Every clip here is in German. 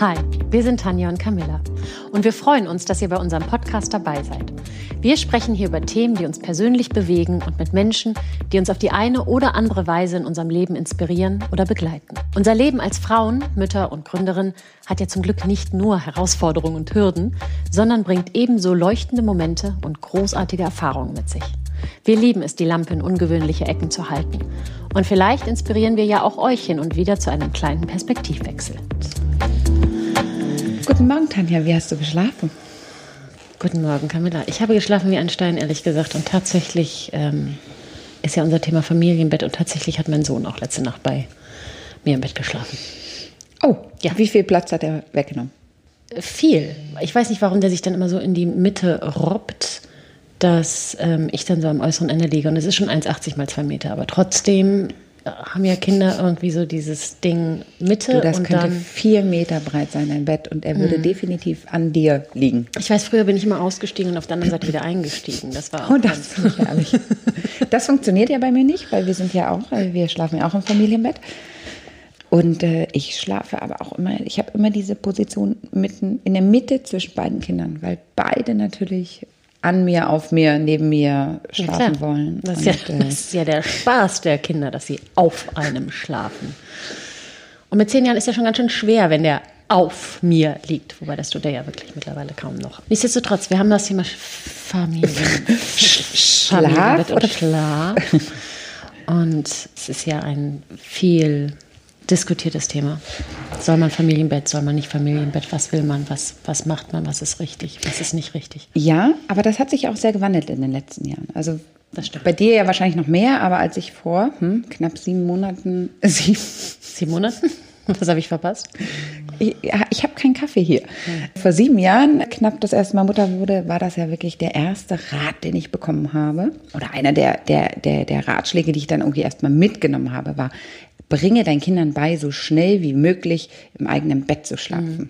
Hi, wir sind Tanja und Camilla und wir freuen uns, dass ihr bei unserem Podcast dabei seid. Wir sprechen hier über Themen, die uns persönlich bewegen und mit Menschen, die uns auf die eine oder andere Weise in unserem Leben inspirieren oder begleiten. Unser Leben als Frauen, Mütter und Gründerin hat ja zum Glück nicht nur Herausforderungen und Hürden, sondern bringt ebenso leuchtende Momente und großartige Erfahrungen mit sich. Wir lieben es, die Lampe in ungewöhnliche Ecken zu halten. Und vielleicht inspirieren wir ja auch euch hin und wieder zu einem kleinen Perspektivwechsel. Guten Morgen, Tanja. Wie hast du geschlafen? Guten Morgen, Camilla. Ich habe geschlafen wie ein Stein, ehrlich gesagt. Und tatsächlich ähm, ist ja unser Thema Familienbett. Und tatsächlich hat mein Sohn auch letzte Nacht bei mir im Bett geschlafen. Oh, ja. Wie viel Platz hat er weggenommen? Viel. Ich weiß nicht, warum der sich dann immer so in die Mitte robbt, dass ähm, ich dann so am äußeren Ende liege. Und es ist schon 1,80 mal 2 Meter. Aber trotzdem haben ja Kinder irgendwie so dieses Ding Mitte. Du, das und könnte dann, vier Meter breit sein, dein Bett, und er würde mh. definitiv an dir liegen. Ich weiß, früher bin ich immer ausgestiegen und auf der anderen Seite wieder eingestiegen. Das war auch oh, das ganz herrlich. das funktioniert ja bei mir nicht, weil wir sind ja auch, wir schlafen ja auch im Familienbett. Und äh, ich schlafe aber auch immer, ich habe immer diese Position mitten in der Mitte zwischen beiden Kindern, weil beide natürlich an mir, auf mir, neben mir schlafen ja, wollen. Das ist, und, ja, das ist, ja, der Spaß der Kinder, dass sie auf einem schlafen. Und mit zehn Jahren ist ja schon ganz schön schwer, wenn der auf mir liegt. Wobei das tut er ja wirklich mittlerweile kaum noch. Nichtsdestotrotz, wir haben das Thema Familie. Schlaf oder Schlaf. Und es ist ja ein viel diskutiertes Thema. Soll man Familienbett, soll man nicht Familienbett? Was will man? Was, was macht man? Was ist richtig? Was ist nicht richtig? Ja, aber das hat sich auch sehr gewandelt in den letzten Jahren. Also bei dir ja wahrscheinlich noch mehr, aber als ich vor hm, knapp sieben Monaten, sieben, sieben Monaten? Was habe ich verpasst? Ich, ich habe keinen Kaffee hier. Ja. Vor sieben Jahren, knapp das erste Mal Mutter wurde, war das ja wirklich der erste Rat, den ich bekommen habe. Oder einer der, der, der, der Ratschläge, die ich dann irgendwie erstmal mitgenommen habe, war, bringe deinen Kindern bei, so schnell wie möglich im eigenen Bett zu schlafen. Mhm.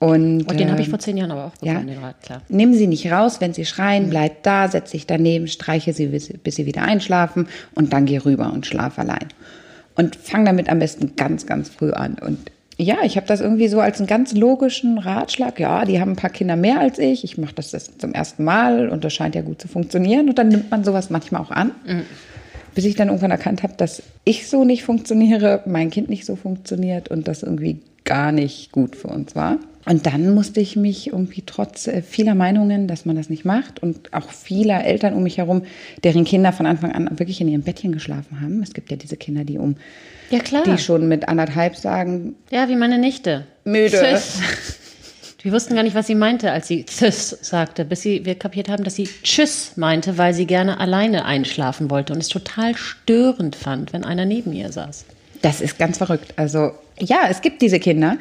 Und, und, den äh, habe ich vor zehn Jahren aber auch bekommen, ja, den Rat, klar. Nimm sie nicht raus, wenn sie schreien, mhm. bleib da, setz dich daneben, streiche sie, bis, bis, sie wieder einschlafen und dann geh rüber und schlaf allein. Und fang damit am besten ganz, ganz früh an. Und ja, ich habe das irgendwie so als einen ganz logischen Ratschlag. Ja, die haben ein paar Kinder mehr als ich. Ich mache das, das zum ersten Mal und das scheint ja gut zu funktionieren. Und dann nimmt man sowas manchmal auch an. Mhm bis ich dann irgendwann erkannt habe, dass ich so nicht funktioniere, mein Kind nicht so funktioniert und das irgendwie gar nicht gut für uns war. Und dann musste ich mich irgendwie trotz äh, vieler Meinungen, dass man das nicht macht und auch vieler Eltern um mich herum, deren Kinder von Anfang an wirklich in ihrem Bettchen geschlafen haben. Es gibt ja diese Kinder, die um, ja klar, die schon mit anderthalb sagen, ja wie meine Nichte, müde. Wir wussten gar nicht, was sie meinte, als sie Tschüss sagte, bis sie, wir kapiert haben, dass sie Tschüss meinte, weil sie gerne alleine einschlafen wollte und es total störend fand, wenn einer neben ihr saß. Das ist ganz verrückt. Also ja, es gibt diese Kinder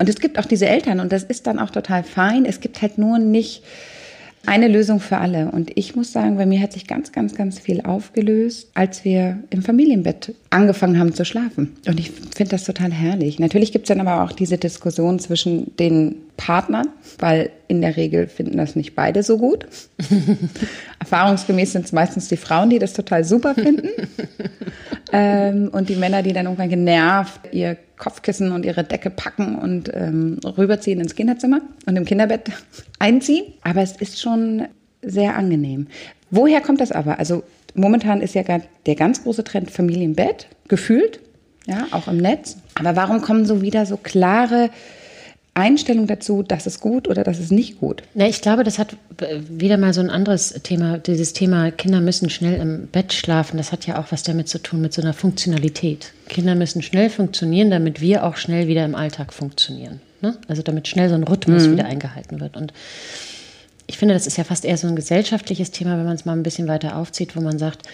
und es gibt auch diese Eltern und das ist dann auch total fein. Es gibt halt nur nicht eine Lösung für alle. Und ich muss sagen, bei mir hat sich ganz, ganz, ganz viel aufgelöst, als wir im Familienbett angefangen haben zu schlafen. Und ich finde das total herrlich. Natürlich gibt es dann aber auch diese Diskussion zwischen den Partnern, weil in der Regel finden das nicht beide so gut. Erfahrungsgemäß sind es meistens die Frauen, die das total super finden. ähm, und die Männer, die dann irgendwann genervt ihr Kopfkissen und ihre Decke packen und ähm, rüberziehen ins Kinderzimmer und im Kinderbett einziehen. Aber es ist schon sehr angenehm. Woher kommt das aber? Also momentan ist ja der ganz große Trend Familienbett, gefühlt, ja, auch im Netz. Aber warum kommen so wieder so klare Einstellung dazu, das ist gut oder das ist nicht gut? Na, ich glaube, das hat wieder mal so ein anderes Thema. Dieses Thema, Kinder müssen schnell im Bett schlafen, das hat ja auch was damit zu tun, mit so einer Funktionalität. Kinder müssen schnell funktionieren, damit wir auch schnell wieder im Alltag funktionieren. Ne? Also damit schnell so ein Rhythmus mhm. wieder eingehalten wird. Und ich finde, das ist ja fast eher so ein gesellschaftliches Thema, wenn man es mal ein bisschen weiter aufzieht, wo man sagt,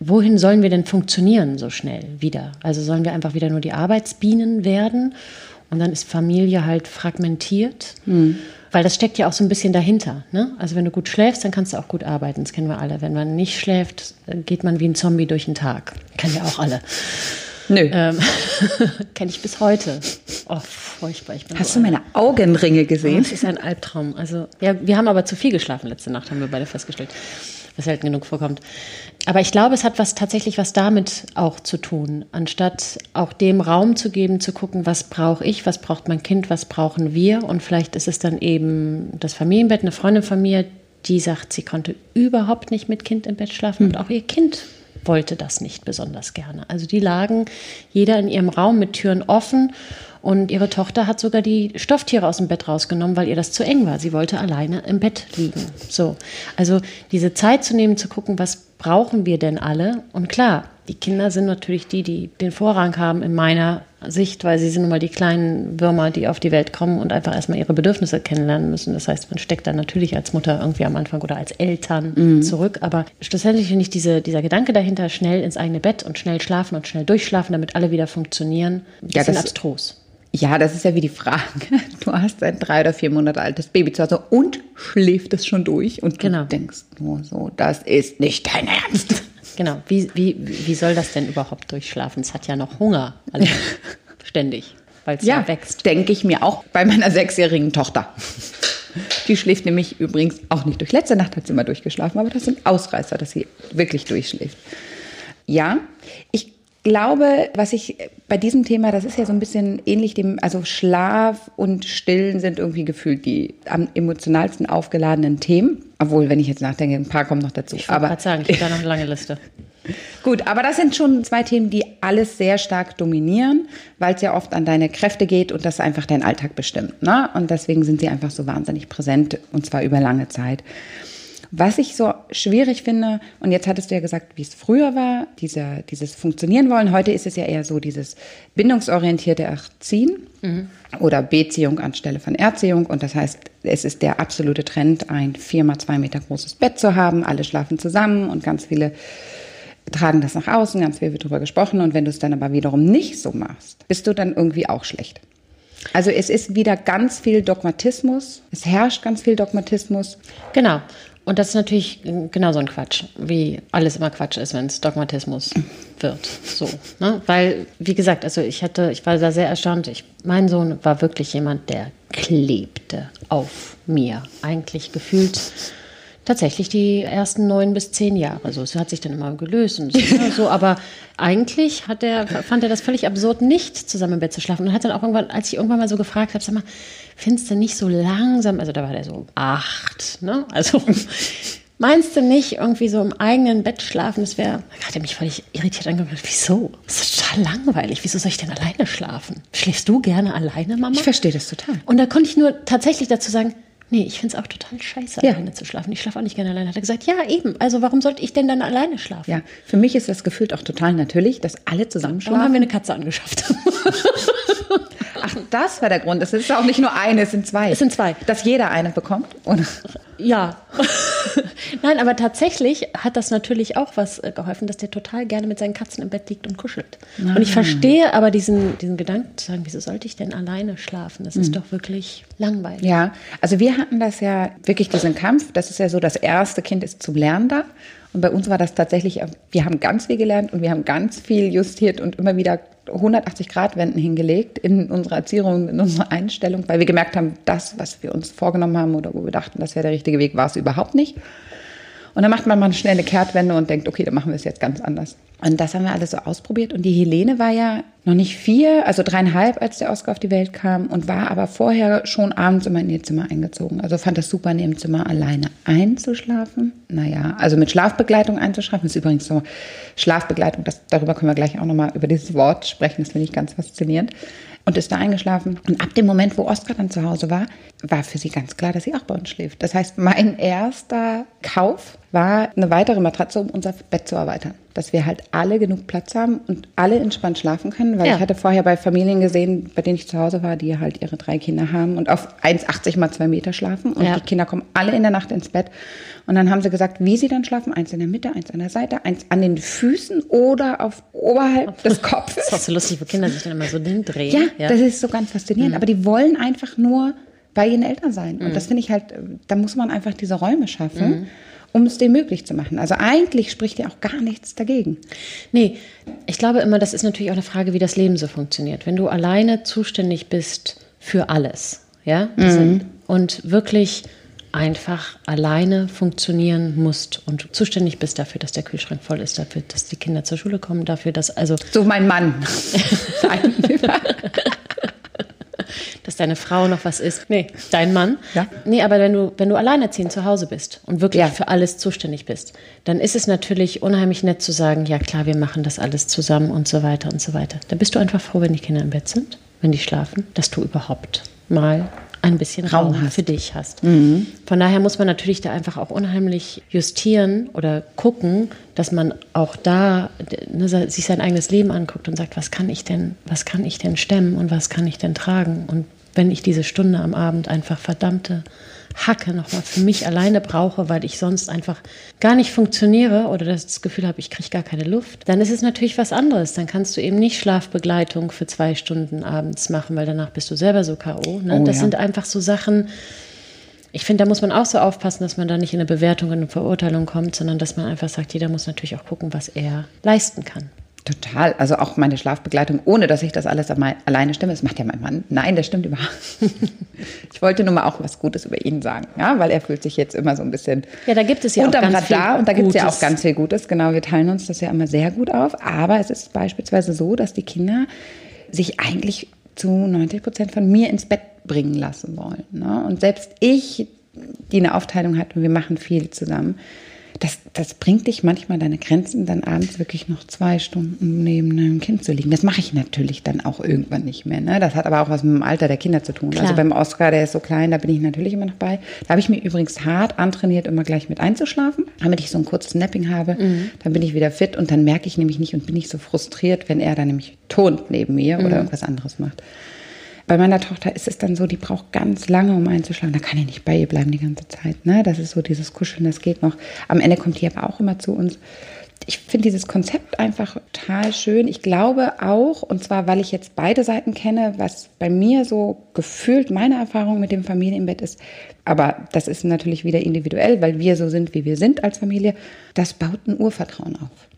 wohin sollen wir denn funktionieren so schnell wieder? Also sollen wir einfach wieder nur die Arbeitsbienen werden? Und dann ist Familie halt fragmentiert. Mhm. Weil das steckt ja auch so ein bisschen dahinter. Ne? Also wenn du gut schläfst, dann kannst du auch gut arbeiten. Das kennen wir alle. Wenn man nicht schläft, geht man wie ein Zombie durch den Tag. Kennen wir auch alle. Nö. Ähm, Kenne ich bis heute. Oh, furchtbar. Hast so du meine Augenringe gesehen? Oh, das ist ein Albtraum. Also, ja, wir haben aber zu viel geschlafen letzte Nacht, haben wir beide festgestellt. Was selten genug vorkommt. Aber ich glaube, es hat was tatsächlich was damit auch zu tun, anstatt auch dem Raum zu geben, zu gucken, was brauche ich, was braucht mein Kind, was brauchen wir. Und vielleicht ist es dann eben das Familienbett, eine Freundin von mir, die sagt, sie konnte überhaupt nicht mit Kind im Bett schlafen mhm. und auch ihr Kind wollte das nicht besonders gerne. Also die lagen jeder in ihrem Raum mit Türen offen und ihre Tochter hat sogar die Stofftiere aus dem Bett rausgenommen, weil ihr das zu eng war. Sie wollte alleine im Bett liegen. So. Also diese Zeit zu nehmen, zu gucken, was brauchen wir denn alle? Und klar, die Kinder sind natürlich die, die den Vorrang haben in meiner Sicht, weil sie sind nun mal die kleinen Würmer, die auf die Welt kommen und einfach erstmal ihre Bedürfnisse kennenlernen müssen. Das heißt, man steckt dann natürlich als Mutter irgendwie am Anfang oder als Eltern mhm. zurück. Aber schlussendlich finde ich diese, dieser Gedanke dahinter, schnell ins eigene Bett und schnell schlafen und schnell durchschlafen, damit alle wieder funktionieren, ein bisschen ja, abstrus. Ja, das ist ja wie die Frage. Du hast ein drei oder vier Monate altes Baby zu Hause und schläft es schon durch und genau. du denkst nur so, das ist nicht dein Ernst. Genau. Wie, wie, wie soll das denn überhaupt durchschlafen? Es hat ja noch Hunger. Also ständig, weil es ja, ja wächst. Denke ich mir auch bei meiner sechsjährigen Tochter. Die schläft nämlich übrigens auch nicht durch. Letzte Nacht hat sie mal durchgeschlafen, aber das sind Ausreißer, dass sie wirklich durchschläft. Ja, ich glaube, was ich bei diesem Thema, das ist ja so ein bisschen ähnlich dem, also Schlaf und Stillen sind irgendwie gefühlt die am emotionalsten aufgeladenen Themen. Obwohl, wenn ich jetzt nachdenke, ein paar kommen noch dazu. Ich wollte gerade sagen, ich habe da noch eine lange Liste. Gut, aber das sind schon zwei Themen, die alles sehr stark dominieren, weil es ja oft an deine Kräfte geht und das einfach dein Alltag bestimmt. Ne? Und deswegen sind sie einfach so wahnsinnig präsent und zwar über lange Zeit. Was ich so schwierig finde, und jetzt hattest du ja gesagt, wie es früher war, dieser, dieses Funktionieren wollen. Heute ist es ja eher so dieses bindungsorientierte Erziehen mhm. oder Beziehung anstelle von Erziehung. Und das heißt, es ist der absolute Trend, ein viermal zwei Meter großes Bett zu haben. Alle schlafen zusammen und ganz viele tragen das nach außen. Ganz viel wird darüber gesprochen. Und wenn du es dann aber wiederum nicht so machst, bist du dann irgendwie auch schlecht. Also es ist wieder ganz viel Dogmatismus. Es herrscht ganz viel Dogmatismus. Genau. Und das ist natürlich genau so ein Quatsch, wie alles immer Quatsch ist, wenn es Dogmatismus wird. So, ne? Weil, wie gesagt, also ich hatte, ich war da sehr erstaunt. Ich, mein Sohn war wirklich jemand, der klebte auf mir. Eigentlich gefühlt tatsächlich die ersten neun bis zehn Jahre. So, es hat sich dann immer gelöst und so, aber eigentlich hat er, fand er das völlig absurd, nicht zusammen im Bett zu schlafen. Und hat dann auch irgendwann, als ich irgendwann mal so gefragt habe, sag mal, findest du nicht so langsam, also da war der so acht, ne? Also meinst du nicht irgendwie so im eigenen Bett schlafen, das wäre, da hat er mich völlig irritiert angeguckt, wieso? Das ist total langweilig, wieso soll ich denn alleine schlafen? Schläfst du gerne alleine, Mama? Ich verstehe das total. Und da konnte ich nur tatsächlich dazu sagen, Nee, ich finde es auch total scheiße, ja. alleine zu schlafen. Ich schlafe auch nicht gerne alleine. Hat er gesagt, ja, eben. Also warum sollte ich denn dann alleine schlafen? Ja, für mich ist das gefühlt auch total natürlich, dass alle zusammen schlafen. Warum haben wir eine Katze angeschafft? Ach, das war der Grund. Es ist auch nicht nur eine, es sind zwei. Es sind zwei. Dass jeder eine bekommt? Oder? Ja. Nein, aber tatsächlich hat das natürlich auch was äh, geholfen, dass der total gerne mit seinen Katzen im Bett liegt und kuschelt. Ah. Und ich verstehe aber diesen, diesen Gedanken zu sagen, wieso sollte ich denn alleine schlafen? Das ist mhm. doch wirklich langweilig. Ja, also wir hatten das ja wirklich diesen Kampf. Das ist ja so, das erste Kind ist zum Lernen da. Und bei uns war das tatsächlich, wir haben ganz viel gelernt und wir haben ganz viel justiert und immer wieder 180 Grad Wenden hingelegt in unserer Erziehung, in unserer Einstellung, weil wir gemerkt haben, das, was wir uns vorgenommen haben oder wo wir dachten, das wäre der richtige Weg, war es überhaupt nicht. Und dann macht man mal eine schnelle Kehrtwende und denkt, okay, dann machen wir es jetzt ganz anders. Und das haben wir alles so ausprobiert. Und die Helene war ja noch nicht vier, also dreieinhalb, als der Oscar auf die Welt kam und war aber vorher schon abends immer in ihr Zimmer eingezogen. Also fand das super, in ihrem Zimmer alleine einzuschlafen. Naja, also mit Schlafbegleitung einzuschlafen. Ist übrigens so Schlafbegleitung, das, darüber können wir gleich auch nochmal über dieses Wort sprechen. Das finde ich ganz faszinierend und ist da eingeschlafen. Und ab dem Moment, wo Oskar dann zu Hause war, war für sie ganz klar, dass sie auch bei uns schläft. Das heißt, mein erster Kauf war eine weitere Matratze, um unser Bett zu erweitern. Dass wir halt alle genug Platz haben und alle entspannt schlafen können. Weil ja. ich hatte vorher bei Familien gesehen, bei denen ich zu Hause war, die halt ihre drei Kinder haben und auf 1,80 mal zwei Meter schlafen. Und ja. die Kinder kommen alle in der Nacht ins Bett. Und dann haben sie gesagt, wie sie dann schlafen. Eins in der Mitte, eins an der Seite, eins an den Füßen oder auf oberhalb des Kopfes. Das ist auch so lustig, wo Kinder sich dann immer so drehen. Ja, ja, das ist so ganz faszinierend. Mhm. Aber die wollen einfach nur bei ihren Eltern sein. Mhm. Und das finde ich halt, da muss man einfach diese Räume schaffen. Mhm um es denen möglich zu machen. Also eigentlich spricht ja auch gar nichts dagegen. Nee, ich glaube immer, das ist natürlich auch eine Frage, wie das Leben so funktioniert. Wenn du alleine zuständig bist für alles, ja, mhm. und wirklich einfach alleine funktionieren musst und zuständig bist dafür, dass der Kühlschrank voll ist, dafür, dass die Kinder zur Schule kommen, dafür, dass also so mein Mann, dass deine Frau noch was ist. Nee, dein Mann. Ja. Nee, aber wenn du wenn du alleinerziehend zu Hause bist und wirklich Ja. für alles zuständig bist, dann ist es natürlich unheimlich nett zu sagen, ja klar, wir machen das alles zusammen und so weiter und so weiter. Dann bist du einfach froh, wenn die Kinder im Bett sind, wenn die schlafen, dass du überhaupt mal ein bisschen Raum, Raum für dich hast. Von daher muss man natürlich da einfach auch unheimlich justieren oder gucken, dass man auch da ne, sich sein eigenes Leben anguckt und sagt, was kann ich denn, was kann ich denn stemmen und was kann ich denn tragen? Und wenn ich diese Stunde am Abend einfach verdammte Hacke nochmal für mich alleine brauche, weil ich sonst einfach gar nicht funktioniere oder das Gefühl habe, ich kriege gar keine Luft, dann ist es natürlich was anderes. Dann kannst du eben nicht Schlafbegleitung für zwei Stunden abends machen, weil danach bist du selber so K.O. Ne? Oh das ja. sind einfach so Sachen, ich finde, da muss man auch so aufpassen, dass man da nicht in eine Bewertung, in eine Verurteilung kommt, sondern dass man einfach sagt, jeder muss natürlich auch gucken, was er leisten kann. Total. Also auch meine Schlafbegleitung, ohne dass ich das alles alleine stimme. Das macht ja mein Mann. Nein, das stimmt überhaupt. Ich wollte nur mal auch was Gutes über ihn sagen, ja, weil er fühlt sich jetzt immer so ein bisschen Ja, da gibt es ja auch ganz viel Radar und da gibt es ja auch ganz viel Gutes. Genau, wir teilen uns das ja immer sehr gut auf. Aber es ist beispielsweise so, dass die Kinder sich eigentlich zu 90 Prozent von mir ins Bett bringen lassen wollen. Ne? Und selbst ich, die eine Aufteilung hat und wir machen viel zusammen, das, das bringt dich manchmal deine Grenzen, dann abends wirklich noch zwei Stunden neben einem Kind zu liegen. Das mache ich natürlich dann auch irgendwann nicht mehr. Ne? Das hat aber auch was mit dem Alter der Kinder zu tun. Klar. Also beim Oscar, der ist so klein, da bin ich natürlich immer noch bei. Da habe ich mir übrigens hart antrainiert, immer gleich mit einzuschlafen, damit ich so ein kurzes Napping habe. Dann bin ich wieder fit und dann merke ich nämlich nicht und bin nicht so frustriert, wenn er dann nämlich tont neben mir oder irgendwas anderes macht. Bei meiner Tochter ist es dann so, die braucht ganz lange, um einzuschlafen. Da kann ich nicht bei ihr bleiben die ganze Zeit. Ne? Das ist so dieses Kuscheln, das geht noch. Am Ende kommt die aber auch immer zu uns. Ich finde dieses Konzept einfach total schön. Ich glaube auch, und zwar, weil ich jetzt beide Seiten kenne, was bei mir so gefühlt meine Erfahrung mit dem Familienbett ist, aber das ist natürlich wieder individuell, weil wir so sind, wie wir sind als Familie, das baut ein Urvertrauen auf.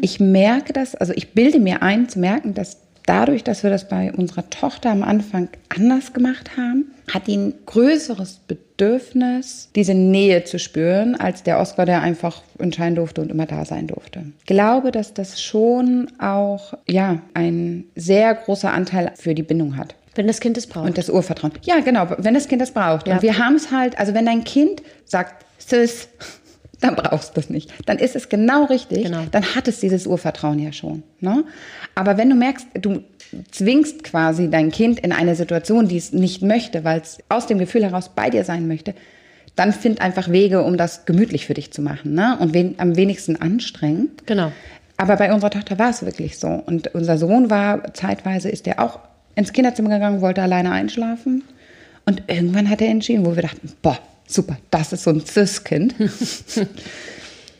Ich merke das, also ich bilde mir ein, zu merken, dass dadurch, dass wir das bei unserer Tochter am Anfang anders gemacht haben, hat die ein größeres Bedürfnis, diese Nähe zu spüren, als der Oscar, der einfach entscheiden durfte und immer da sein durfte. Ich glaube, dass das schon auch, ja, ein sehr großer Anteil für die Bindung hat. Wenn das Kind es braucht. Und das Urvertrauen. Ja, genau, wenn das Kind das braucht. Ja. Und wir haben es halt, also wenn dein Kind sagt, Sis, dann brauchst du es nicht. Dann ist es genau richtig. Genau. Dann hat es dieses Urvertrauen ja schon. Ne? Aber wenn du merkst, du zwingst quasi dein Kind in eine Situation, die es nicht möchte, weil es aus dem Gefühl heraus bei dir sein möchte, dann find einfach Wege, um das gemütlich für dich zu machen. Ne? Und wen, am wenigsten anstrengend. Genau. Aber bei unserer Tochter war es wirklich so. Und unser Sohn war zeitweise, ist er auch ins Kinderzimmer gegangen, wollte alleine einschlafen. Und irgendwann hat er entschieden, wo wir dachten, boah, super, das ist so ein Cis-Kind.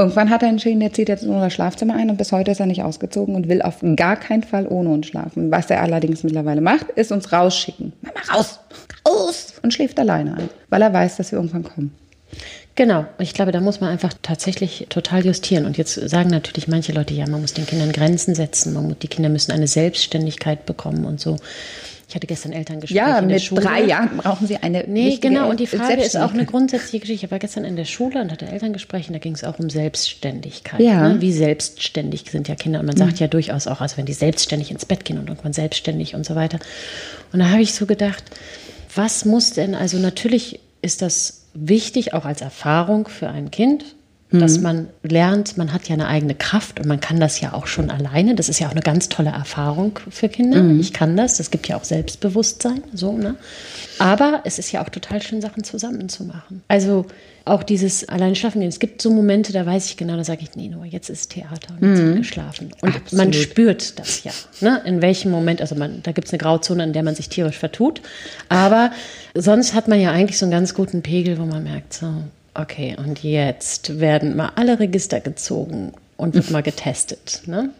irgendwann hat er entschieden, er zieht jetzt in unser Schlafzimmer ein und bis heute ist er nicht ausgezogen und will auf gar keinen Fall ohne uns schlafen. Was er allerdings mittlerweile macht, ist uns rausschicken. Mama, raus, raus! Und schläft alleine ein, weil er weiß, dass wir irgendwann kommen. Genau, ich glaube, da muss man einfach tatsächlich total justieren. Und jetzt sagen natürlich manche Leute, ja, man muss den Kindern Grenzen setzen, man muss, die Kinder müssen eine Selbstständigkeit bekommen und so. Ich hatte gestern Elterngespräche Ja, in der mit Schule. drei Jahren brauchen sie eine Nee, genau. Und die Frage ist auch eine grundsätzliche Geschichte. Ich war gestern in der Schule und hatte Elterngespräche und da ging es auch um Selbstständigkeit. Ja. Ne? Wie selbstständig sind ja Kinder. Und man sagt ja durchaus auch, also wenn die selbstständig ins Bett gehen und irgendwann selbstständig und so weiter. Und da habe ich so gedacht, was muss denn, also natürlich ist das wichtig, auch als Erfahrung für ein Kind, dass man lernt, man hat ja eine eigene Kraft und man kann das ja auch schon alleine. Das ist ja auch eine ganz tolle Erfahrung für Kinder. Ich kann das. Das gibt ja auch Selbstbewusstsein. So, ne? Aber es ist ja auch total schön, Sachen zusammen zu machen. Also auch dieses allein schlafen gehen. Es gibt so Momente, da weiß ich genau, da sage ich, nee, nur jetzt ist Theater und jetzt wird geschlafen. Und man Absolut. spürt das ja. Ne? In welchem Moment, also man, da gibt es eine Grauzone, in der man sich tierisch vertut. Aber sonst hat man ja eigentlich so einen ganz guten Pegel, wo man merkt, so, okay, und jetzt werden mal alle Register gezogen und wird mal getestet. Ne?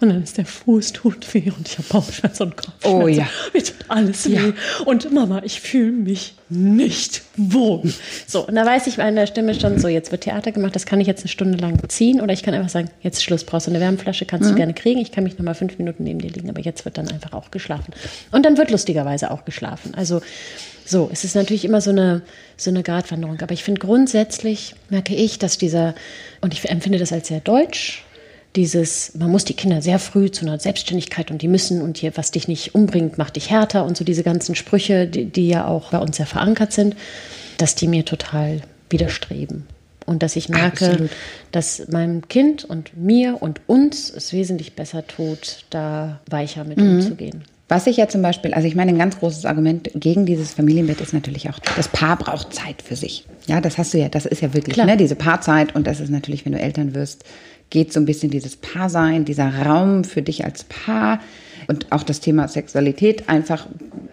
Und dann ist der Fuß tut weh und ich habe Bauchschmerzen und Kopfschmerzen. Oh ja. Mir tut alles weh. Und Mama, ich fühle mich nicht wohl. So, und da weiß ich bei der Stimme schon so, jetzt wird Theater gemacht, das kann ich jetzt eine Stunde lang ziehen oder ich kann einfach sagen, jetzt Schluss, brauchst du eine Wärmflasche, kannst du gerne kriegen, ich kann mich nochmal fünf Minuten neben dir liegen, aber jetzt wird dann einfach auch geschlafen. Und dann wird lustigerweise auch geschlafen. Also so, es ist natürlich immer so eine, so eine Gratwanderung. Aber ich finde grundsätzlich, merke ich, dass dieser, und ich empfinde das als sehr deutsch, dieses, man muss die Kinder sehr früh zu einer Selbstständigkeit und die müssen und hier, was dich nicht umbringt, macht dich härter und so diese ganzen Sprüche, die, die ja auch bei uns sehr verankert sind, dass die mir total widerstreben. Und dass ich merke, Absolut. dass meinem Kind und mir und uns es wesentlich besser tut, da weicher mit umzugehen. Was ich ja zum Beispiel, also ich meine, ein ganz großes Argument gegen dieses Familienbett ist natürlich auch, das Paar braucht Zeit für sich. Ja, das hast du ja, das ist ja wirklich, Klar. ne, diese Paarzeit und das ist natürlich, wenn du Eltern wirst, geht so ein bisschen dieses Paarsein, dieser Raum für dich als Paar und auch das Thema Sexualität einfach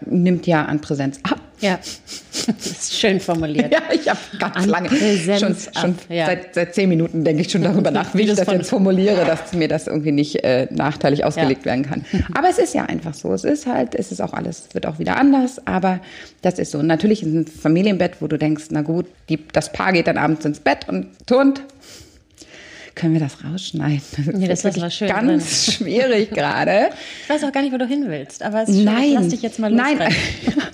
nimmt ja an Präsenz ab. Ja, das ist schön formuliert. Ja, ich habe ganz An lange, Präsenz schon, schon ja. seit, seit zehn Minuten denke ich schon darüber nach, wie Wie ich das jetzt formuliere, dass mir das irgendwie nicht äh, nachteilig ausgelegt Ja. werden kann. Aber es ist ja einfach so. Es ist halt, es ist auch alles, wird auch wieder anders, aber das ist so. Und natürlich ist ein Familienbett, wo du denkst, na gut, die, das Paar geht dann abends ins Bett und turnt. Können wir das rausschneiden? Das Nee, das ist wirklich schön ganz schwierig gerade. Ich weiß auch gar nicht, wo du hin willst, aber es ist schön. Nein. lass dich jetzt mal Nein. losrennen.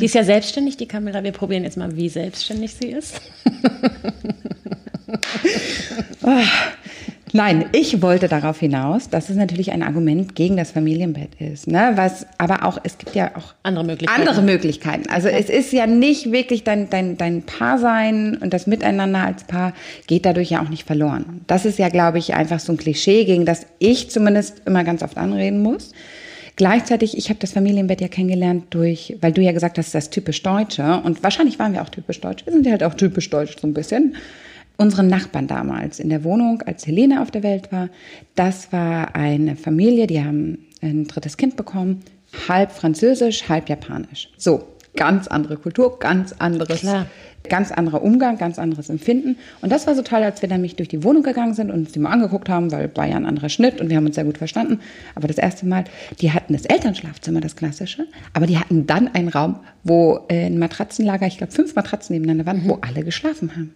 Die ist ja selbstständig, die Camilla. Wir probieren jetzt mal, wie selbstständig sie ist. Nein, ich wollte darauf hinaus, dass es natürlich ein Argument gegen das Familienbett ist. Ne? Was, aber auch, es gibt ja auch Andere Möglichkeiten. andere Möglichkeiten. Also es ist ja nicht wirklich dein, dein, dein Paarsein und das Miteinander als Paar geht dadurch ja auch nicht verloren. Das ist ja, glaube ich, einfach so ein Klischee, gegen das ich zumindest immer ganz oft anreden muss. Gleichzeitig, ich habe das Familienbett ja kennengelernt durch, weil du ja gesagt hast, das ist typisch Deutsche. Und wahrscheinlich waren wir auch typisch deutsch. Wir sind ja halt auch typisch deutsch so ein bisschen. Unsere Nachbarn damals in der Wohnung, als Helene auf der Welt war, das war eine Familie, die haben ein drittes Kind bekommen, halb französisch, halb japanisch. So, ganz andere Kultur, ganz anderes, Klar. ganz anderer Umgang, ganz anderes Empfinden. Und das war so toll, als wir dann mich durch die Wohnung gegangen sind und uns die mal angeguckt haben, weil war ja ein anderer Schnitt und wir haben uns sehr gut verstanden. Aber das erste Mal, die hatten das Elternschlafzimmer, das klassische, aber die hatten dann einen Raum, wo äh, ein Matratzenlager, ich glaube fünf Matratzen nebeneinander waren, wo alle geschlafen haben.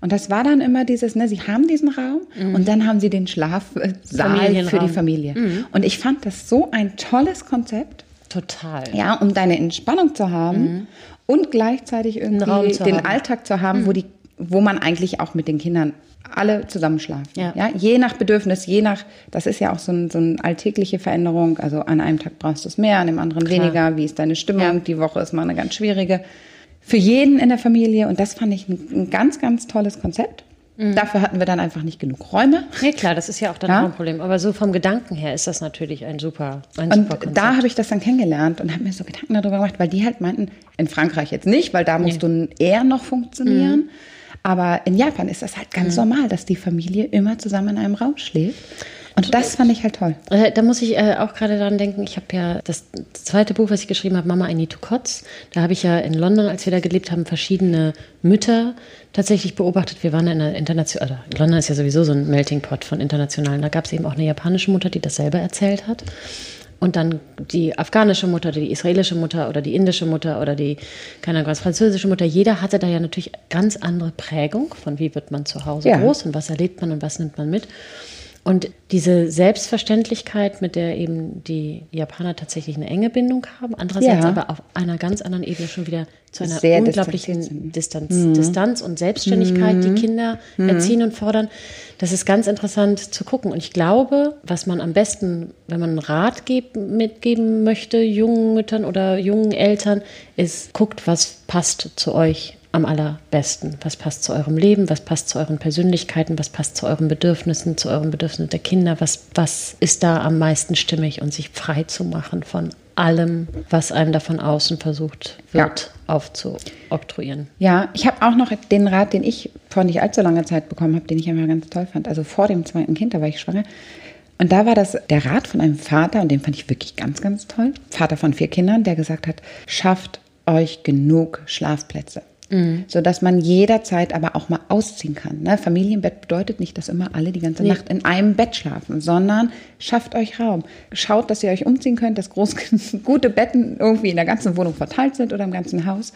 Und das war dann immer dieses, ne, sie haben diesen Raum und dann haben sie den Schlafsaal für die Familie. Und ich fand das so ein tolles Konzept. Total. Ja, um deine Entspannung zu haben und gleichzeitig irgendwie Mhm. Den haben. Mhm. Alltag zu haben, wo die, wo man eigentlich auch mit den Kindern alle zusammen schlafen. Ja. Ja. je nach Bedürfnis, je nach, das ist ja auch so, ein, so eine alltägliche Veränderung. Also an einem Tag brauchst du es mehr, an dem anderen Klar. weniger. Wie ist deine Stimmung? Ja. Die Woche ist mal eine ganz schwierige. Für jeden in der Familie. Und das fand ich ein, ein ganz, ganz tolles Konzept. Mhm. Dafür hatten wir dann einfach nicht genug Räume. Nee, klar, das ist ja auch dann Ja. auch ein Problem. Aber so vom Gedanken her ist das natürlich ein super, ein Und super Konzept. da habe ich das dann kennengelernt und habe mir so Gedanken darüber gemacht, weil die halt meinten, in Frankreich jetzt nicht, weil da musst du eher noch funktionieren. Mhm. Aber in Japan ist das halt ganz normal, dass die Familie immer zusammen in einem Raum schläft. Und das fand ich halt toll. Äh, Da muss ich äh, auch gerade daran denken, ich habe ja das zweite Buch, was ich geschrieben habe, Mama, I Need to Kotz. Da habe ich ja in London, als wir da gelebt haben, verschiedene Mütter tatsächlich beobachtet. Wir waren in einer internationalen, London ist ja sowieso so ein Melting Pot von internationalen. Da gab es eben auch eine japanische Mutter, die das selber erzählt hat. Und dann die afghanische Mutter, die israelische Mutter oder die indische Mutter oder die, keine Ahnung, was, französische Mutter. Jeder hatte da ja natürlich ganz andere Prägung von wie wird man zu Hause Ja. groß und was erlebt man und was nimmt man mit. Und diese Selbstverständlichkeit, mit der eben die Japaner tatsächlich eine enge Bindung haben, andererseits Ja. aber auf einer ganz anderen Ebene schon wieder zu einer Sehr unglaublichen Distanz, Mhm. Distanz und Selbstständigkeit, die Kinder erziehen und fordern. Das ist ganz interessant zu gucken. Und ich glaube, was man am besten, wenn man einen Rat geb, mitgeben möchte, jungen Müttern oder jungen Eltern, ist, guckt, was passt zu euch am allerbesten. Was passt zu eurem Leben, was passt zu euren Persönlichkeiten, was passt zu euren Bedürfnissen, zu euren Bedürfnissen der Kinder, was, was ist da am meisten stimmig und sich frei zu machen von allem, was einem da von außen versucht wird aufzuoktroyieren. Ja, ich habe auch noch den Rat, den ich vor nicht allzu langer Zeit bekommen habe, den ich immer ganz toll fand. Also vor dem zweiten Kind, da war ich schwanger. Und da war das der Rat von einem Vater, und den fand ich wirklich ganz, ganz toll. Vater von vier Kindern, der gesagt hat, schafft euch genug Schlafplätze. Mhm. Sodass man jederzeit aber auch mal ausziehen kann. Ne? Familienbett bedeutet nicht, dass immer alle die ganze nee. Nacht in einem Bett schlafen, sondern schafft euch Raum. Schaut, dass ihr euch umziehen könnt, dass groß, gute Betten irgendwie in der ganzen Wohnung verteilt sind oder im ganzen Haus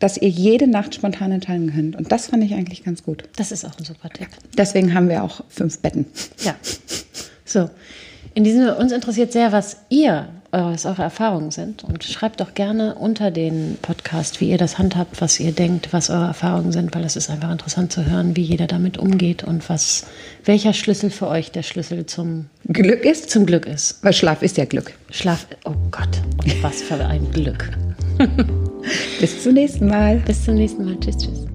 dass ihr jede Nacht spontan entscheiden könnt. Und das fand ich eigentlich ganz gut. Das ist auch ein super Tipp. Deswegen haben wir auch fünf Betten. Ja. So. In diesem uns interessiert sehr, was ihr, was eure Erfahrungen sind. Und schreibt doch gerne unter den Podcast, wie ihr das handhabt, was ihr denkt, was eure Erfahrungen sind, weil es ist einfach interessant zu hören, wie jeder damit umgeht und was, welcher Schlüssel für euch der Schlüssel zum Glück ist. Zum Glück ist. Weil Schlaf ist ja Glück. Schlaf, oh Gott, was für ein Glück. Bis zum nächsten Mal. Bis zum nächsten Mal. Tschüss, tschüss.